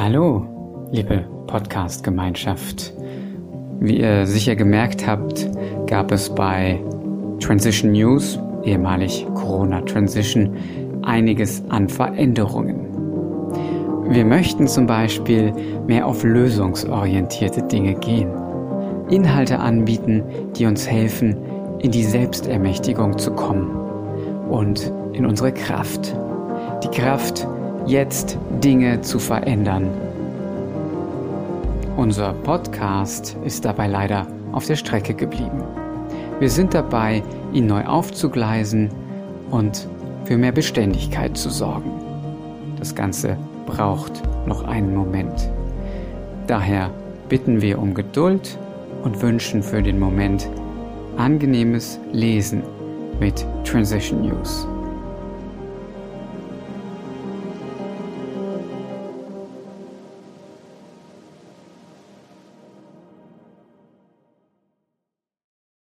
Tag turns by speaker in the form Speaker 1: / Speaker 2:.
Speaker 1: Hallo, liebe Podcast-Gemeinschaft. Wie ihr sicher gemerkt habt, gab es bei Transition News, ehemalig Corona Transition, einiges an Veränderungen. Wir möchten zum Beispiel mehr auf lösungsorientierte Dinge gehen, Inhalte anbieten, die uns helfen, in die Selbstermächtigung zu kommen und in unsere Kraft. Die Kraft, jetzt Dinge zu verändern. Unser Podcast ist dabei leider auf der Strecke geblieben. Wir sind dabei, ihn neu aufzugleisen und für mehr Beständigkeit zu sorgen. Das Ganze braucht noch einen Moment. Daher bitten wir um Geduld und wünschen für den Moment angenehmes Lesen mit Transition News.